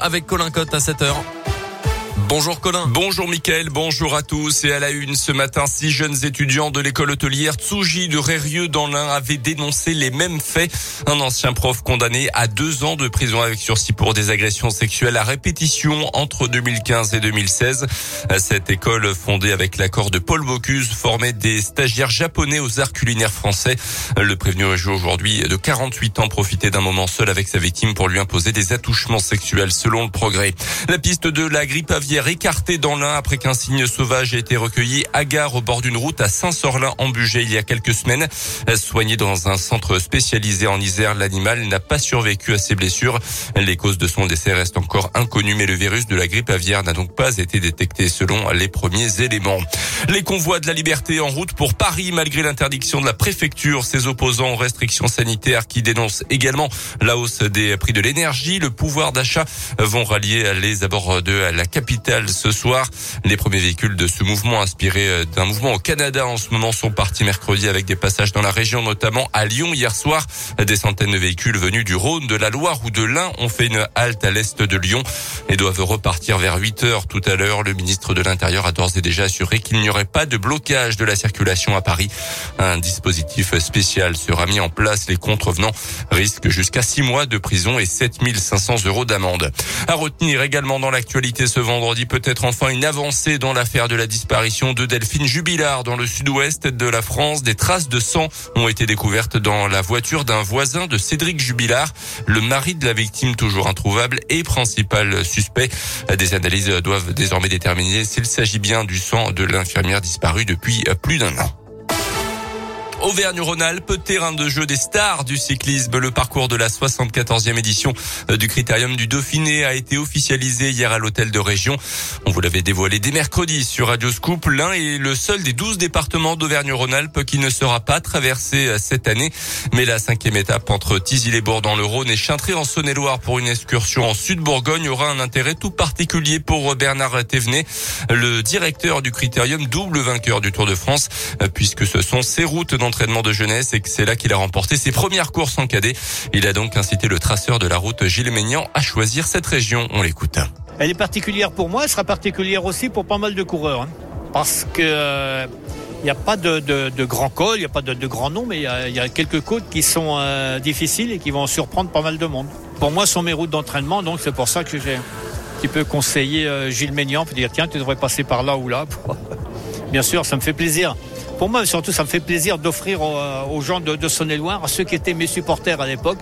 avec Colin Cotte à 7h. Bonjour Colin. Bonjour Mickaël, bonjour à tous. Et à la une, ce matin, six jeunes étudiants de l'école hôtelière Tsuji de Rérieux dans l'Ain avaient dénoncé les mêmes faits. Un ancien prof condamné à deux ans de prison avec sursis pour des agressions sexuelles à répétition entre 2015 et 2016. Cette école, fondée avec l'accord de Paul Bocuse, formait des stagiaires japonais aux arts culinaires français. Le prévenu aujourd'hui de 48 ans profitait d'un moment seul avec sa victime pour lui imposer des attouchements sexuels selon le progrès. La piste de la grippe aviaire écarté dans l'Ain après qu'un signe sauvage ait été recueilli à gare au bord d'une route à Saint-Sorlin en Bugey il y a quelques semaines. Soigné dans un centre spécialisé en Isère, l'animal n'a pas survécu à ses blessures. Les causes de son décès restent encore inconnues, mais le virus de la grippe aviaire n'a donc pas été détecté selon les premiers éléments. Les convois de la liberté en route pour Paris malgré l'interdiction de la préfecture. Ses opposants aux restrictions sanitaires qui dénoncent également la hausse des prix de l'énergie, le pouvoir d'achat vont rallier les abords de la capitale ce soir. Les premiers véhicules de ce mouvement inspiré euh, d'un mouvement au Canada en ce moment sont partis mercredi avec des passages dans la région, notamment à Lyon hier soir. Des centaines de véhicules venus du Rhône, de la Loire ou de l'Ain ont fait une halte à l'est de Lyon et doivent repartir vers 8 heures tout à l'heure. Le ministre de l'Intérieur a d'ores et déjà assuré qu'il n'y aurait pas de blocage de la circulation à Paris. Un dispositif spécial sera mis en place. Les contrevenants risquent jusqu'à 6 mois de prison et 7500 euros d'amende. À retenir également dans l'actualité ce vendredi peut-être enfin une avancée dans l'affaire de la disparition de Delphine Jubilard dans le sud-ouest de la France. Des traces de sang ont été découvertes dans la voiture d'un voisin de Cédric Jubilard, le mari de la victime toujours introuvable et principal suspect. Des analyses doivent désormais déterminer s'il s'agit bien du sang de l'infirmière disparue depuis plus d'un an. Auvergne-Rhône-Alpes, terrain de jeu des stars du cyclisme. Le parcours de la 74e édition euh, du Critérium du Dauphiné a été officialisé hier à l'hôtel de région. On vous l'avait dévoilé dès mercredi sur Radio Scoop. L'un est le seul des 12 départements d'Auvergne-Rhône-Alpes qui ne sera pas traversé euh, cette année. Mais la cinquième étape entre Tizy-les-Bourgs dans le Rhône et Chintré en Saône-et-Loire pour une excursion en Sud-Bourgogne aura un intérêt tout particulier pour Bernard Thévenet, le directeur du Critérium, double vainqueur du Tour de France, euh, puisque ce sont ses routes dans de jeunesse et que c'est là qu'il a remporté ses premières courses en cadet. Il a donc incité le traceur de la route Gilles Ménian à choisir cette région. On l'écoute. Elle est particulière pour moi, elle sera particulière aussi pour pas mal de coureurs. Hein. parce que il euh, n'y a pas de, de, grands cols, il n'y a pas de, de grands noms, mais il y, a, quelques côtes qui sont euh, difficiles et qui vont surprendre pas mal de monde. Pour moi, ce sont mes routes d'entraînement, donc c'est pour ça que j'ai un petit peu conseillé euh, Gilles Ménian pour dire tiens, tu devrais passer par là ou là. Bien sûr, ça me fait plaisir pour moi, surtout, ça me fait plaisir d'offrir aux, gens de, de Saône-et-Loire, à ceux qui étaient mes supporters à l'époque,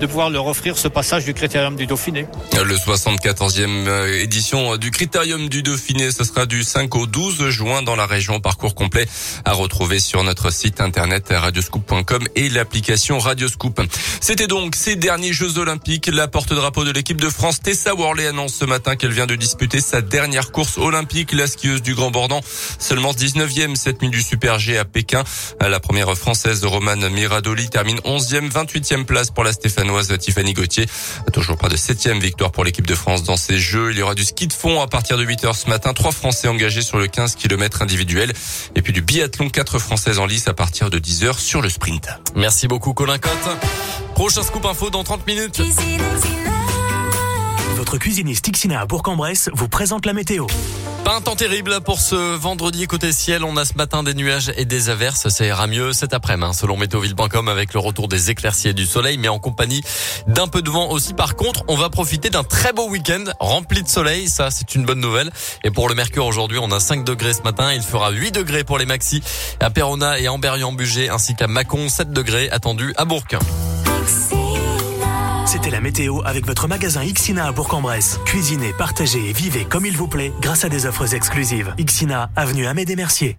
de pouvoir leur offrir ce passage du Critérium du Dauphiné. Le 74e euh, édition du Critérium du Dauphiné, ce sera du 5 au 12 juin dans la région. Parcours complet à retrouver sur notre site internet radioscoop.com et l'application Radioscoop. C'était donc ces derniers Jeux Olympiques. La porte-drapeau de l'équipe de France, Tessa Worley, annonce ce matin qu'elle vient de disputer sa dernière course olympique. La skieuse du Grand Bornand, seulement 19e cette minute du Super G à Pékin. La première française, Romane Miradoli, termine 11e, 28e place pour la Stéphane Tiffany Gauthier. Toujours pas de septième victoire pour l'équipe de France dans ces Jeux. Il y aura du ski de fond à partir de 8 heures ce matin. Trois Français engagés sur le 15 km individuel. Et puis du biathlon, quatre Françaises en lice à partir de 10 heures sur le sprint. Merci beaucoup Colin Cotte. Prochain scoop info dans 30 minutes. Votre cuisiniste Xina à Bourg-en-Bresse vous présente la météo. Pas un temps terrible pour ce vendredi côté ciel. On a ce matin des nuages et des averses. Ça ira mieux cet après-midi, hein, selon météoville.com, avec le retour des éclaircies et du soleil, mais en compagnie d'un peu de vent aussi. Par contre, on va profiter d'un très beau week-end rempli de soleil. Ça, c'est une bonne nouvelle. Et pour le mercure aujourd'hui, on a 5 degrés ce matin. Il fera 8 degrés pour les maxi à Perona et à Amberieu-en-Bugey, ainsi qu'à Mâcon, 7 degrés attendus à Bourg. C'était la météo avec votre magasin Ixina à Bourg-en-Bresse. Cuisinez, partagez et vivez comme il vous plaît grâce à des offres exclusives. Ixina, avenue Amédée Mercier.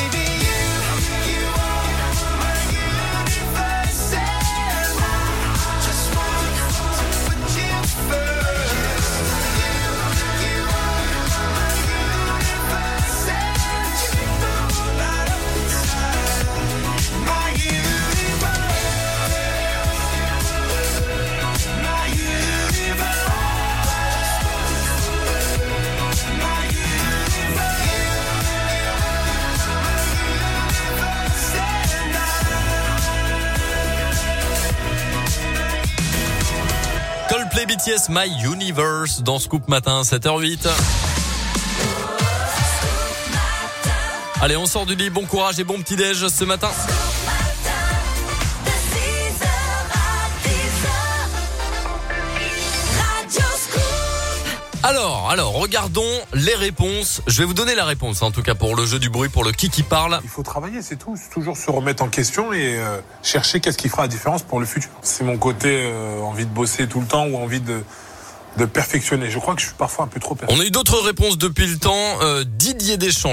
BTS My Universe dans Scoop Matin 7h08. Allez, on sort du lit. Bon courage et bon petit déj ce matin. Alors, alors, regardons les réponses. Je vais vous donner la réponse, en tout cas pour le jeu du bruit, pour le qui qui parle. Il faut travailler, c'est tout. Toujours se remettre en question et euh, chercher qu'est-ce qui fera la différence pour le futur. C'est mon côté euh, envie de bosser tout le temps ou envie de, de perfectionner. Je crois que je suis parfois un peu trop perfectionniste. On a eu d'autres réponses depuis le temps. Euh, Didier Deschamps.